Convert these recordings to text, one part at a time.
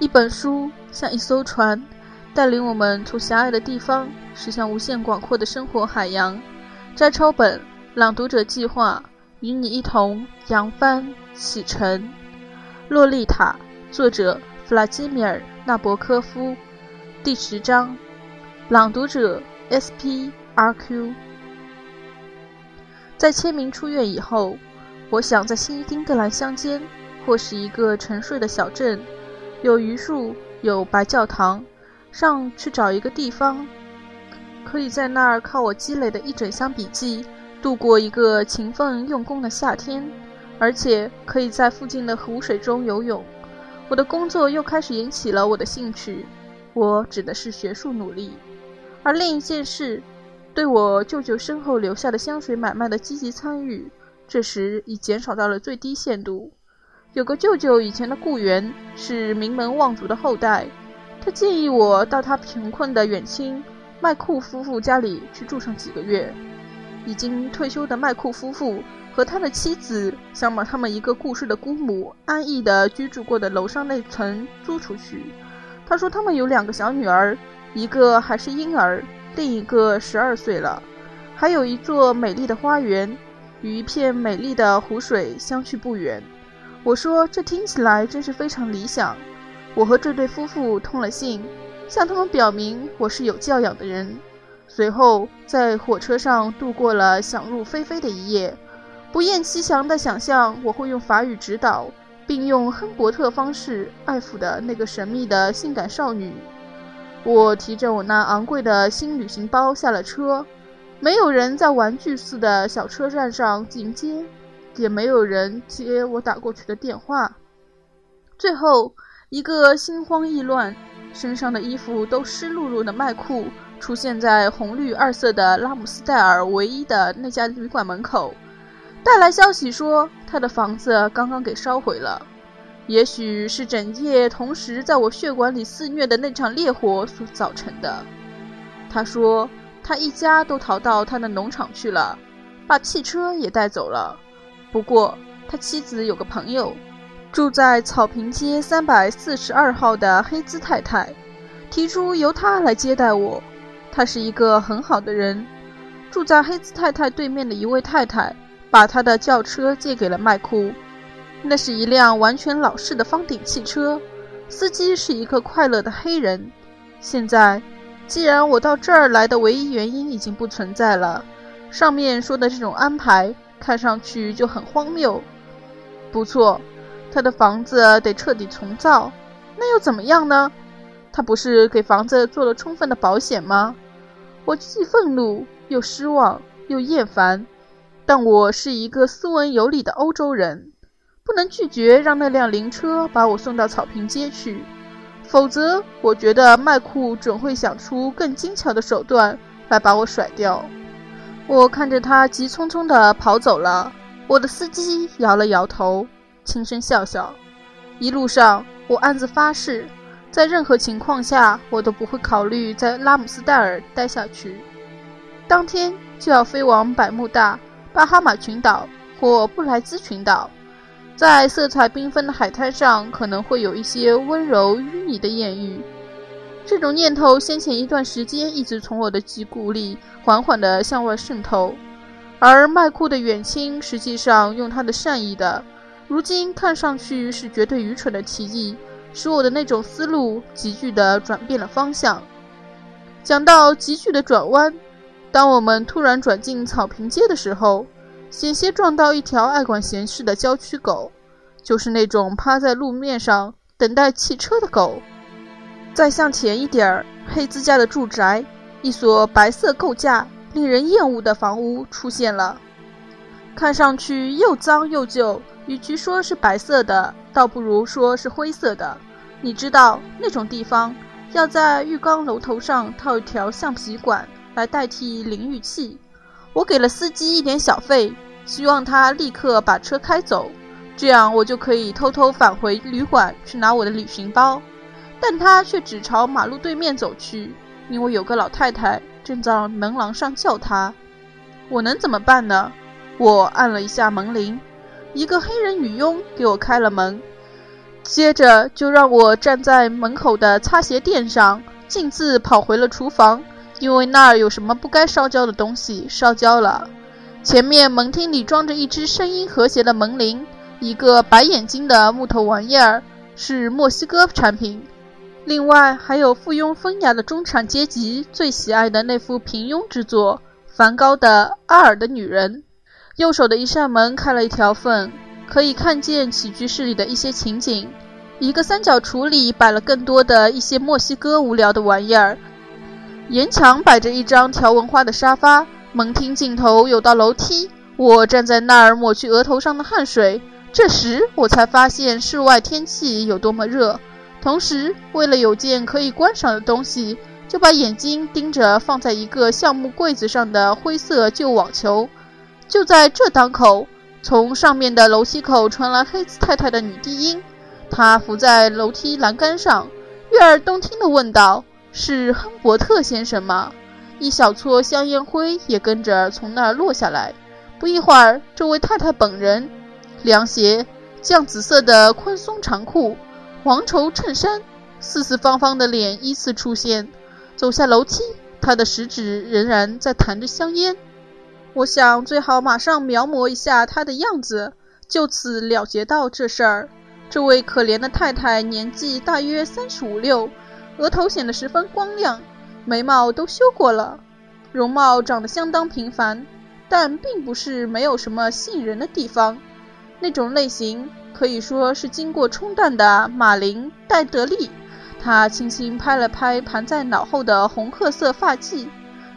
一本书像一艘船，带领我们从狭隘的地方驶向无限广阔的生活海洋。摘抄本朗读者计划与你一同扬帆启程。洛丽塔，作者弗拉基米尔·纳博科夫。第十章，朗读者 S.P. R.Q。在签名出院以后，我想在新英格兰乡间，或是一个沉睡的小镇，有榆树，有白教堂，上去找一个地方，可以在那儿靠我积累的一整箱笔记，度过一个勤奋用功的夏天，而且可以在附近的湖水中游泳。我的工作又开始引起了我的兴趣。我指的是学术努力，而另一件事，对我舅舅身后留下的香水买卖的积极参与，这时已减少到了最低限度。有个舅舅以前的雇员是名门望族的后代，他建议我到他贫困的远亲麦库夫妇家里去住上几个月。已经退休的麦库夫妇和他的妻子想把他们一个故世的姑母安逸地居住过的楼上那层租出去。他说他们有两个小女儿，一个还是婴儿，另一个十二岁了，还有一座美丽的花园，与一片美丽的湖水相去不远。我说这听起来真是非常理想。我和这对夫妇通了信，向他们表明我是有教养的人。随后在火车上度过了想入非非的一夜，不厌其详地想象我会用法语指导。并用亨伯特方式爱抚的那个神秘的性感少女。我提着我那昂贵的新旅行包下了车，没有人在玩具似的小车站上迎接，也没有人接我打过去的电话。最后，一个心慌意乱、身上的衣服都湿漉漉的麦库出现在红绿二色的拉姆斯戴尔唯一的那家旅馆门口。带来消息说，他的房子刚刚给烧毁了，也许是整夜同时在我血管里肆虐的那场烈火所造成的。他说，他一家都逃到他的农场去了，把汽车也带走了。不过，他妻子有个朋友，住在草坪街三百四十二号的黑兹太太，提出由他来接待我。他是一个很好的人，住在黑兹太太对面的一位太太。把他的轿车借给了麦库，那是一辆完全老式的方顶汽车，司机是一个快乐的黑人。现在，既然我到这儿来的唯一原因已经不存在了，上面说的这种安排看上去就很荒谬。不错，他的房子得彻底重造，那又怎么样呢？他不是给房子做了充分的保险吗？我既愤怒又失望又厌烦。但我是一个斯文有礼的欧洲人，不能拒绝让那辆灵车把我送到草坪街去，否则我觉得麦库准会想出更精巧的手段来把我甩掉。我看着他急匆匆地跑走了，我的司机摇了摇头，轻声笑笑。一路上，我暗自发誓，在任何情况下，我都不会考虑在拉姆斯戴尔待下去。当天就要飞往百慕大。巴哈马群岛或布莱兹群岛，在色彩缤纷的海滩上，可能会有一些温柔淤泥的艳遇。这种念头先前一段时间一直从我的脊骨里缓缓地向外渗透，而麦库的远亲实际上用他的善意的，如今看上去是绝对愚蠢的提议，使我的那种思路急剧地转变了方向。讲到急剧的转弯。当我们突然转进草坪街的时候，险些撞到一条爱管闲事的郊区狗，就是那种趴在路面上等待汽车的狗。再向前一点儿，黑兹家的住宅，一所白色构架、令人厌恶的房屋出现了，看上去又脏又旧。与其说是白色的，倒不如说是灰色的。你知道那种地方，要在浴缸楼头上套一条橡皮管。来代替淋浴器，我给了司机一点小费，希望他立刻把车开走，这样我就可以偷偷返回旅馆去拿我的旅行包。但他却只朝马路对面走去，因为有个老太太正在门廊上叫他。我能怎么办呢？我按了一下门铃，一个黑人女佣给我开了门。接着就让我站在门口的擦鞋垫上，径自跑回了厨房，因为那儿有什么不该烧焦的东西烧焦了。前面门厅里装着一只声音和谐的门铃，一个白眼睛的木头玩意儿，是墨西哥产品。另外还有附庸风雅的中产阶级最喜爱的那幅平庸之作——梵高的《阿尔的女人》。右手的一扇门开了一条缝，可以看见起居室里的一些情景。一个三角橱里摆了更多的一些墨西哥无聊的玩意儿。沿墙摆着一张条纹花的沙发。门厅尽头有道楼梯，我站在那儿抹去额头上的汗水。这时我才发现室外天气有多么热。同时，为了有件可以观赏的东西，就把眼睛盯着放在一个橡木柜子上的灰色旧网球。就在这当口，从上面的楼梯口传来黑子太太的女低音，她伏在楼梯栏杆上，悦耳动听地问道：“是亨伯特先生吗？”一小撮香烟灰也跟着从那儿落下来。不一会儿，这位太太本人，凉鞋、酱紫色的宽松长裤、黄绸衬衫，四四方方的脸依次出现，走下楼梯。他的食指仍然在弹着香烟。我想最好马上描摹一下他的样子，就此了结到这事儿。这位可怜的太太年纪大约三十五六，额头显得十分光亮。眉毛都修过了，容貌长得相当平凡，但并不是没有什么吸引人的地方。那种类型可以说是经过冲淡的马林·戴德利。他轻轻拍了拍盘在脑后的红褐色发髻，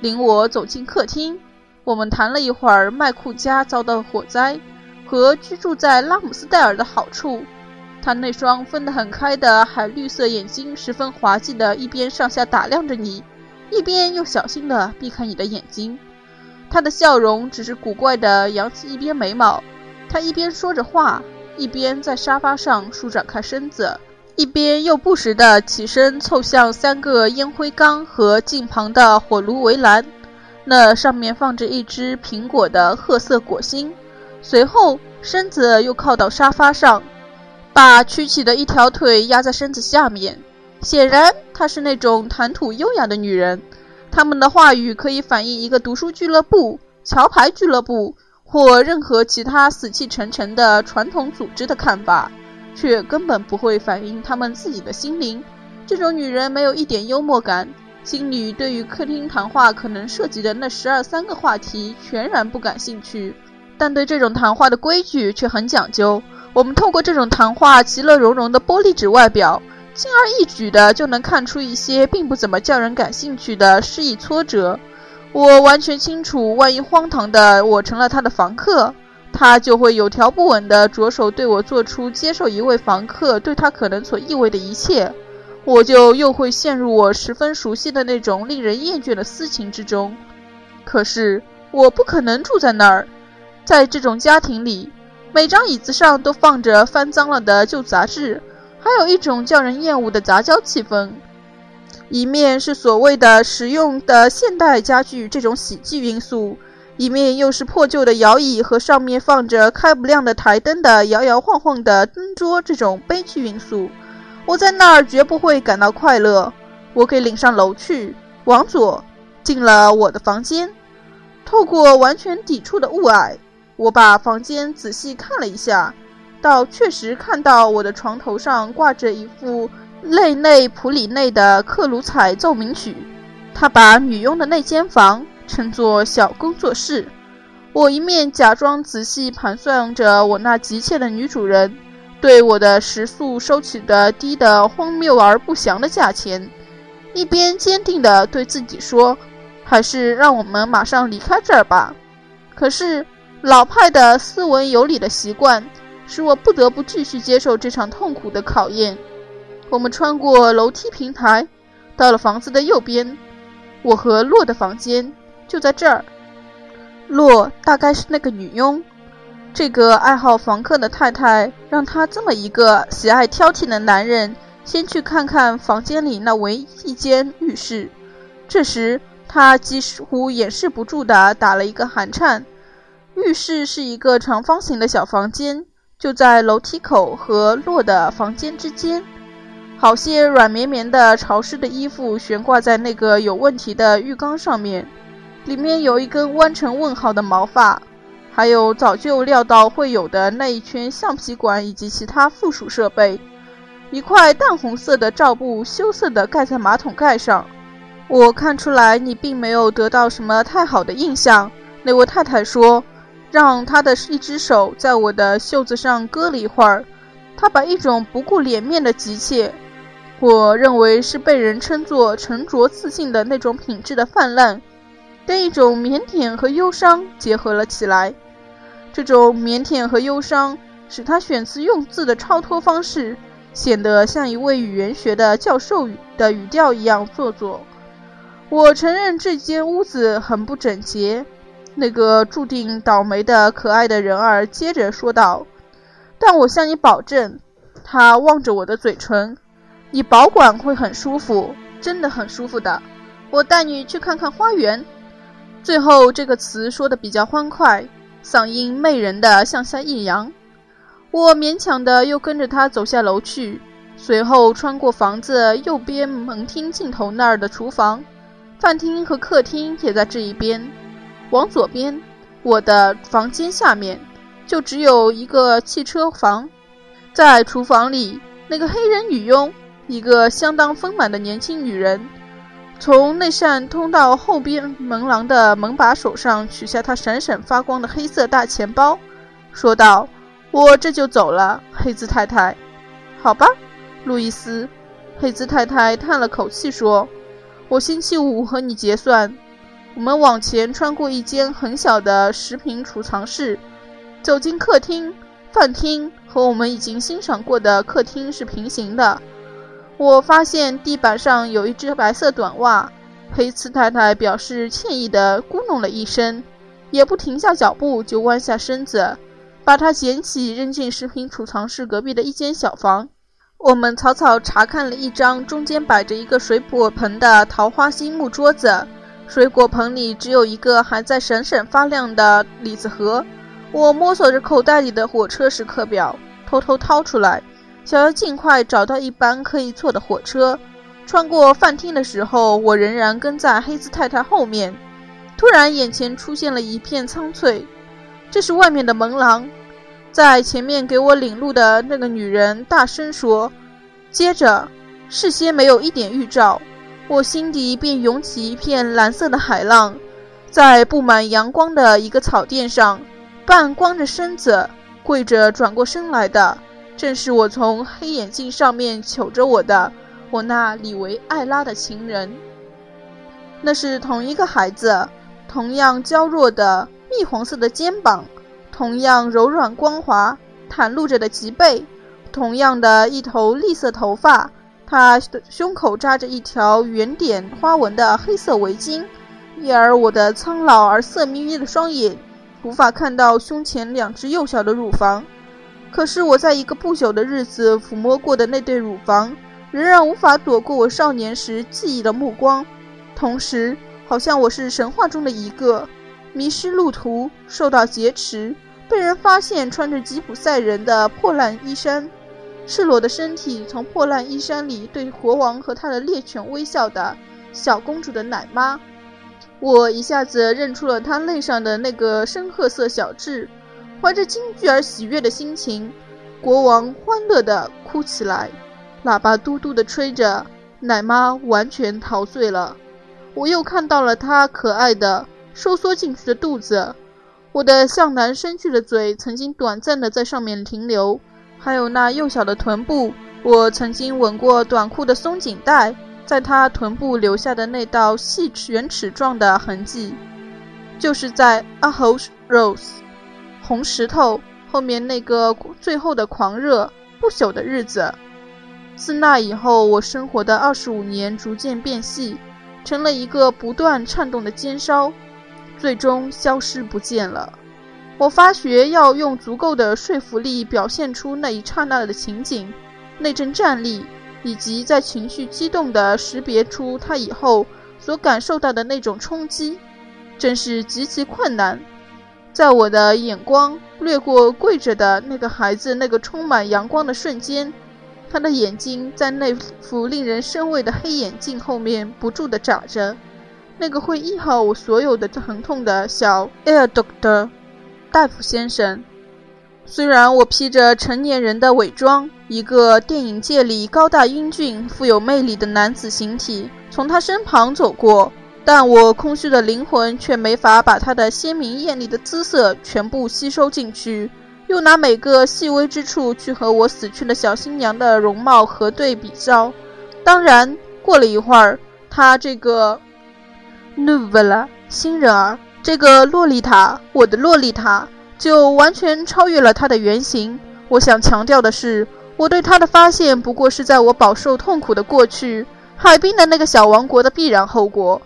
领我走进客厅。我们谈了一会儿麦库家遭到火灾和居住在拉姆斯戴尔的好处。他那双分得很开的海绿色眼睛，十分滑稽的，一边上下打量着你，一边又小心地避开你的眼睛。他的笑容只是古怪地扬起一边眉毛。他一边说着话，一边在沙发上舒展开身子，一边又不时地起身凑向三个烟灰缸和近旁的火炉围栏，那上面放着一只苹果的褐色果心。随后，身子又靠到沙发上。把曲起的一条腿压在身子下面，显然她是那种谈吐优雅的女人。他们的话语可以反映一个读书俱乐部、桥牌俱乐部或任何其他死气沉沉的传统组织的看法，却根本不会反映他们自己的心灵。这种女人没有一点幽默感，心里对于客厅谈话可能涉及的那十二三个话题全然不感兴趣，但对这种谈话的规矩却很讲究。我们透过这种谈话其乐融融的玻璃纸外表，轻而易举的就能看出一些并不怎么叫人感兴趣的失意挫折。我完全清楚，万一荒唐的我成了他的房客，他就会有条不紊地着手对我做出接受一位房客对他可能所意味的一切，我就又会陷入我十分熟悉的那种令人厌倦的私情之中。可是我不可能住在那儿，在这种家庭里。每张椅子上都放着翻脏了的旧杂志，还有一种叫人厌恶的杂交气氛。一面是所谓的实用的现代家具这种喜剧因素，一面又是破旧的摇椅和上面放着开不亮的台灯的摇摇晃晃的灯桌这种悲剧因素。我在那儿绝不会感到快乐。我给领上楼去，往左进了我的房间，透过完全抵触的雾霭。我把房间仔细看了一下，倒确实看到我的床头上挂着一副内内普里内的克鲁采奏鸣曲。他把女佣的那间房称作小工作室。我一面假装仔细盘算着我那急切的女主人对我的食宿收取的低的荒谬而不祥的价钱，一边坚定地对自己说：“还是让我们马上离开这儿吧。”可是。老派的斯文有礼的习惯使我不得不继续接受这场痛苦的考验。我们穿过楼梯平台，到了房子的右边。我和洛的房间就在这儿。洛大概是那个女佣。这个爱好房客的太太让她这么一个喜爱挑剔的男人先去看看房间里那唯一一间浴室。这时，他几乎掩饰不住地打了一个寒颤。浴室是一个长方形的小房间，就在楼梯口和洛的房间之间。好些软绵绵的潮湿的衣服悬挂在那个有问题的浴缸上面，里面有一根弯成问号的毛发，还有早就料到会有的那一圈橡皮管以及其他附属设备。一块淡红色的罩布羞涩地盖在马桶盖上。我看出来你并没有得到什么太好的印象。那位太太说，让她的一只手在我的袖子上搁了一会儿。她把一种不顾脸面的急切。我认为是被人称作沉着自信的那种品质的泛滥，跟一种腼腆和忧伤结合了起来。这种腼腆和忧伤使他选词用字的超脱方式显得像一位语言学的教授语的语调一样做作。我承认这间屋子很不整洁。那个注定倒霉的可爱的人儿接着说道：“但我向你保证。”他望着我的嘴唇。你保管会很舒服，真的很舒服的。我带你去看看花园。最后这个词说的比较欢快，嗓音媚人的向下一扬。我勉强的又跟着他走下楼去，随后穿过房子右边门厅尽头那儿的厨房，饭厅和客厅也在这一边。往左边，我的房间下面就只有一个汽车房。在厨房里，那个黑人女佣。一个相当丰满的年轻女人，从那扇通到后边门廊的门把手上取下她闪闪发光的黑色大钱包，说道：“我这就走了，黑兹太太。”“好吧，路易斯。”黑兹太太叹了口气说：“我星期五和你结算。”我们往前穿过一间很小的食品储藏室，走进客厅。饭厅和我们已经欣赏过的客厅是平行的。我发现地板上有一只白色短袜，黑茨太太表示歉意地咕哝了一声，也不停下脚步，就弯下身子，把它捡起扔进食品储藏室隔壁的一间小房。我们草草查看了一张中间摆着一个水果盆的桃花心木桌子，水果盆里只有一个还在闪闪发亮的李子盒。我摸索着口袋里的火车时刻表，偷偷掏出来。想要尽快找到一班可以坐的火车。穿过饭厅的时候，我仍然跟在黑兹太太后面。突然，眼前出现了一片苍翠，这是外面的门廊。在前面给我领路的那个女人大声说。接着，事先没有一点预兆，我心底便涌起一片蓝色的海浪。在布满阳光的一个草垫上，半光着身子，跪着转过身来的。正是我从黑眼镜上面瞅着我的，我那李维艾拉的情人。那是同一个孩子，同样娇弱的蜜黄色的肩膀，同样柔软光滑袒露着的脊背，同样的一头栗色头发。他的胸口扎着一条圆点花纹的黑色围巾，因而我的苍老而色眯眯的双眼无法看到胸前两只幼小的乳房。可是我在一个不朽的日子抚摸过的那对乳房，仍然无法躲过我少年时记忆的目光。同时，好像我是神话中的一个迷失路途、受到劫持、被人发现穿着吉普赛人的破烂衣衫、赤裸的身体从破烂衣衫里对国王和他的猎犬微笑的小公主的奶妈。我一下子认出了她肋上的那个深褐色小痣。怀着惊惧而喜悦的心情，国王欢乐地哭起来，喇叭嘟嘟地吹着，奶妈完全陶醉了。我又看到了她可爱的收缩进去的肚子，我的向南伸去的嘴曾经短暂地在上面停留，还有那幼小的臀部，我曾经吻过短裤的松紧带，在她臀部留下的那道细圆齿状的痕迹，就是在 A Rose Rose。红石头后面那个最后的狂热不朽的日子，自那以后，我生活的二十五年逐渐变细，成了一个不断颤动的尖梢，最终消失不见了。我发觉要用足够的说服力表现出那一刹那的情景，那阵战栗，以及在情绪激动地识别出他以后所感受到的那种冲击，真是极其困难。在我的眼光掠过跪着的那个孩子那个充满阳光的瞬间，他的眼睛在那副令人生畏的黑眼镜后面不住地眨着。那个会医好我所有的疼痛的小 Air Doctor 大夫先生，虽然我披着成年人的伪装，一个电影界里高大英俊、富有魅力的男子形体从他身旁走过。但我空虚的灵魂却没法把她的鲜明艳丽的姿色全部吸收进去，又拿每个细微之处去和我死去的小新娘的容貌核对比照。当然，过了一会儿，她这个 Novella 新人儿，这个洛丽塔，我的洛丽塔，就完全超越了她的原型。我想强调的是，我对她的发现不过是在我饱受痛苦的过去，海滨的那个小王国的必然后果。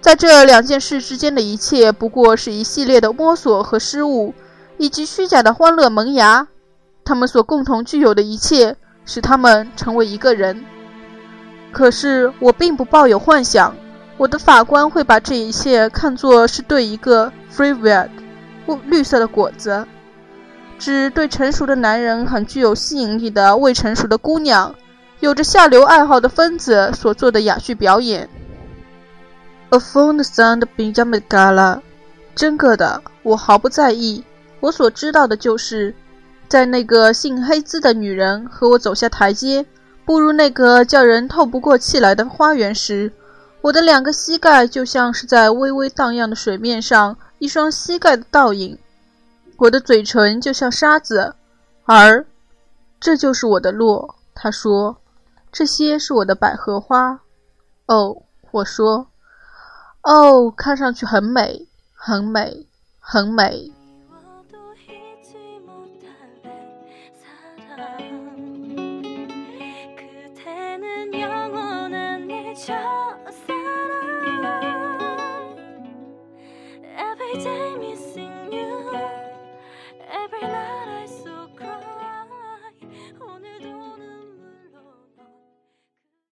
在这两件事之间的一切，不过是一系列的摸索和失误，以及虚假的欢乐萌芽。他们所共同具有的一切，使他们成为一个人。可是我并不抱有幻想，我的法官会把这一切看作是对一个 freeweed 绿色的果子，指对成熟的男人很具有吸引力的未成熟的姑娘，有着下流爱好的分子所做的哑剧表演。A phone sound Benjamin Gala，真个的，我毫不在意。我所知道的就是，在那个姓黑兹的女人和我走下台阶，步入那个叫人透不过气来的花园时，我的两个膝盖就像是在微微荡漾的水面上一双膝盖的倒影，我的嘴唇就像沙子，而这就是我的落。他说：“这些是我的百合花。”哦，我说。哦，看上去很美，很美，很美。